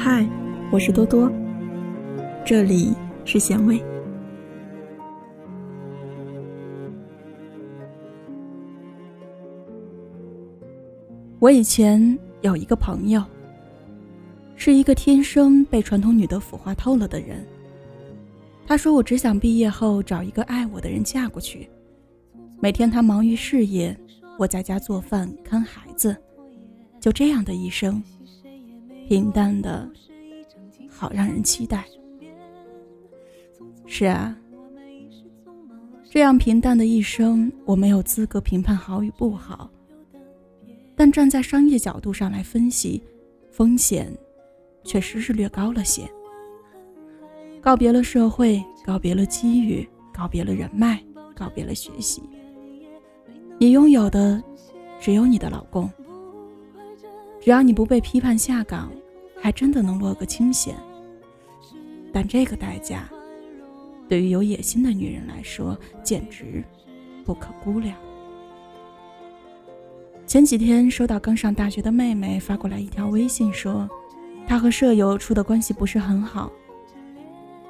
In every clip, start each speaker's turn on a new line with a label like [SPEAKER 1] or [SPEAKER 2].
[SPEAKER 1] 嗨，我是多多，这里是咸味。我以前有一个朋友，是一个天生被传统女德腐化透了的人。他说：“我只想毕业后找一个爱我的人嫁过去。每天他忙于事业，我在家做饭看孩子，就这样的一生，平淡的，好让人期待。”是啊，这样平淡的一生，我没有资格评判好与不好。但站在商业角度上来分析，风险确实是略高了些。告别了社会，告别了机遇，告别了人脉，告别了学习。你拥有的只有你的老公。只要你不被批判下岗，还真的能落个清闲。但这个代价，对于有野心的女人来说，简直不可估量。前几天收到刚上大学的妹妹发过来一条微信，说她和舍友处的关系不是很好，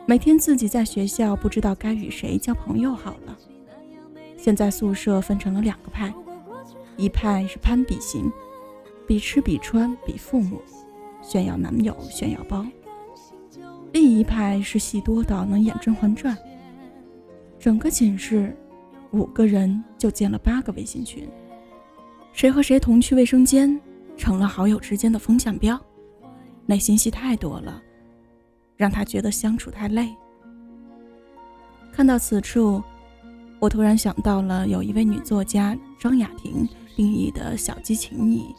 [SPEAKER 1] 每天自己在学校不知道该与谁交朋友好了。现在宿舍分成了两个派，一派是攀比型，比吃比穿比父母，炫耀男友炫耀包；另一派是戏多到能演《甄嬛传》，整个寝室五个人就建了八个微信群。谁和谁同去卫生间，成了好友之间的风向标。内心戏太多了，让他觉得相处太累。看到此处，我突然想到了有一位女作家张雅婷定义的小鸡情谊：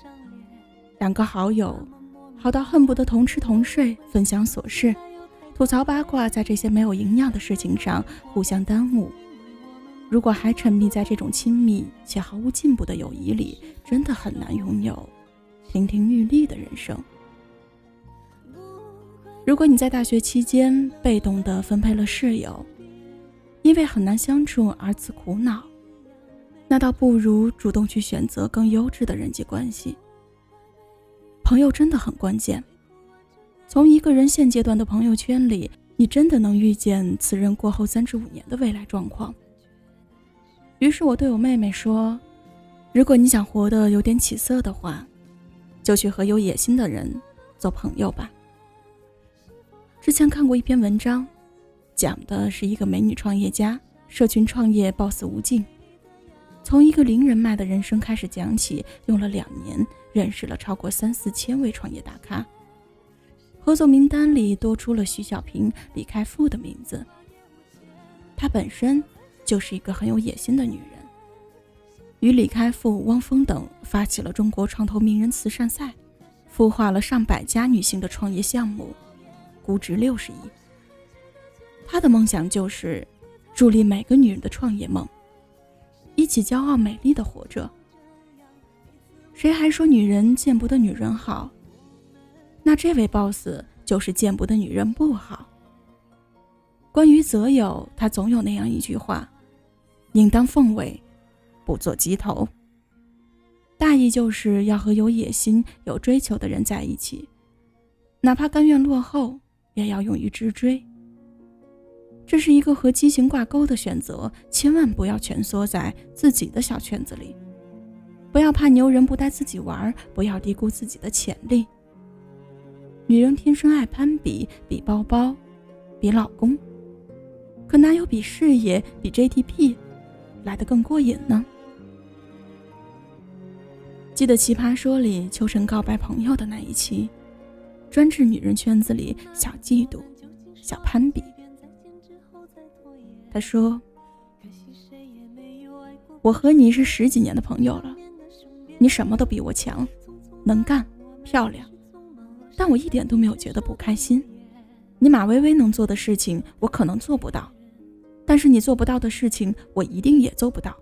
[SPEAKER 1] 两个好友，好到恨不得同吃同睡，分享琐事，吐槽八卦，在这些没有营养的事情上互相耽误。如果还沉迷在这种亲密且毫无进步的友谊里，真的很难拥有亭亭玉立的人生。如果你在大学期间被动地分配了室友，因为很难相处而自苦恼，那倒不如主动去选择更优质的人际关系。朋友真的很关键，从一个人现阶段的朋友圈里，你真的能预见此人过后三至五年的未来状况。于是我对我妹妹说：“如果你想活得有点起色的话，就去和有野心的人做朋友吧。”之前看过一篇文章，讲的是一个美女创业家，社群创业 boss 无尽，从一个零人脉的人生开始讲起，用了两年认识了超过三四千位创业大咖，合作名单里多出了徐小平、李开复的名字。她本身。就是一个很有野心的女人，与李开复、汪峰等发起了中国创投名人慈善赛，孵化了上百家女性的创业项目，估值六十亿。她的梦想就是助力每个女人的创业梦，一起骄傲美丽的活着。谁还说女人见不得女人好？那这位 boss 就是见不得女人不好。关于择友，他总有那样一句话。应当凤尾，不做鸡头。大意就是要和有野心、有追求的人在一起，哪怕甘愿落后，也要勇于直追。这是一个和畸形挂钩的选择，千万不要蜷缩在自己的小圈子里，不要怕牛人不带自己玩，不要低估自己的潜力。女人天生爱攀比，比包包，比老公，可哪有比事业、比 GDP？来的更过瘾呢。记得《奇葩说》里秋晨告白朋友的那一期，专治女人圈子里小嫉妒、小攀比。他说：“我和你是十几年的朋友了，你什么都比我强，能干、漂亮，但我一点都没有觉得不开心。你马薇薇能做的事情，我可能做不到。”但是你做不到的事情，我一定也做不到。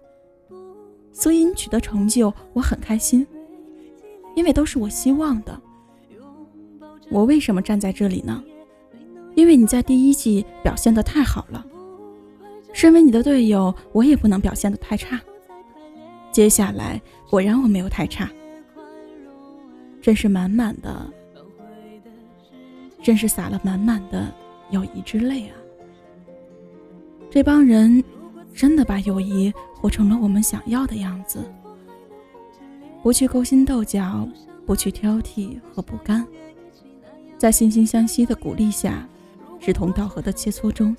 [SPEAKER 1] 所以你取得成就，我很开心，因为都是我希望的。我为什么站在这里呢？因为你在第一季表现的太好了。身为你的队友，我也不能表现的太差。接下来果然我没有太差，真是满满的真是洒了满满的友谊之泪啊！这帮人真的把友谊活成了我们想要的样子，不去勾心斗角，不去挑剔和不甘，在惺惺相惜的鼓励下，志同道合的切磋中，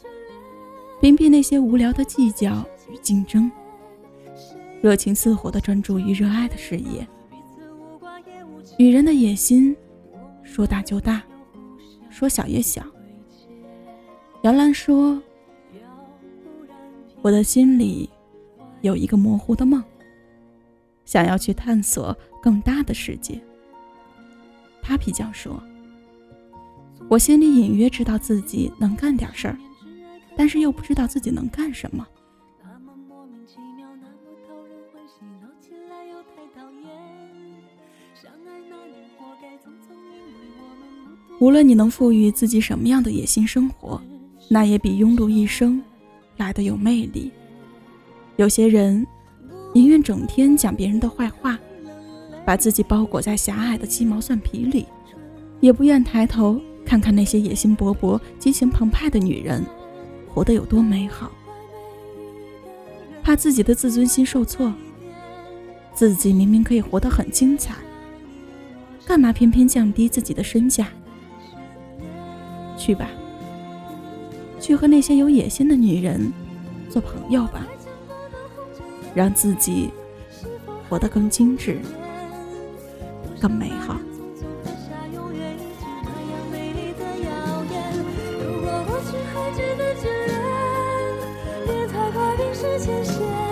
[SPEAKER 1] 屏蔽那些无聊的计较与竞争，热情似火的专注于热爱的事业。女人的野心，说大就大，说小也小。杨澜说：“我的心里有一个模糊的梦，想要去探索更大的世界。”他比较说：“我心里隐约知道自己能干点事儿，但是又不知道自己能干什么。”无论你能赋予自己什么样的野心生活，那也比庸碌一生来的有魅力。有些人宁愿整天讲别人的坏话，把自己包裹在狭隘的鸡毛蒜皮里，也不愿抬头看看那些野心勃勃、激情澎湃的女人活得有多美好。怕自己的自尊心受挫，自己明明可以活得很精彩，干嘛偏偏降低自己的身价？去吧，去和那些有野心的女人做朋友吧，让自己活得更精致、更美好。
[SPEAKER 2] 留上那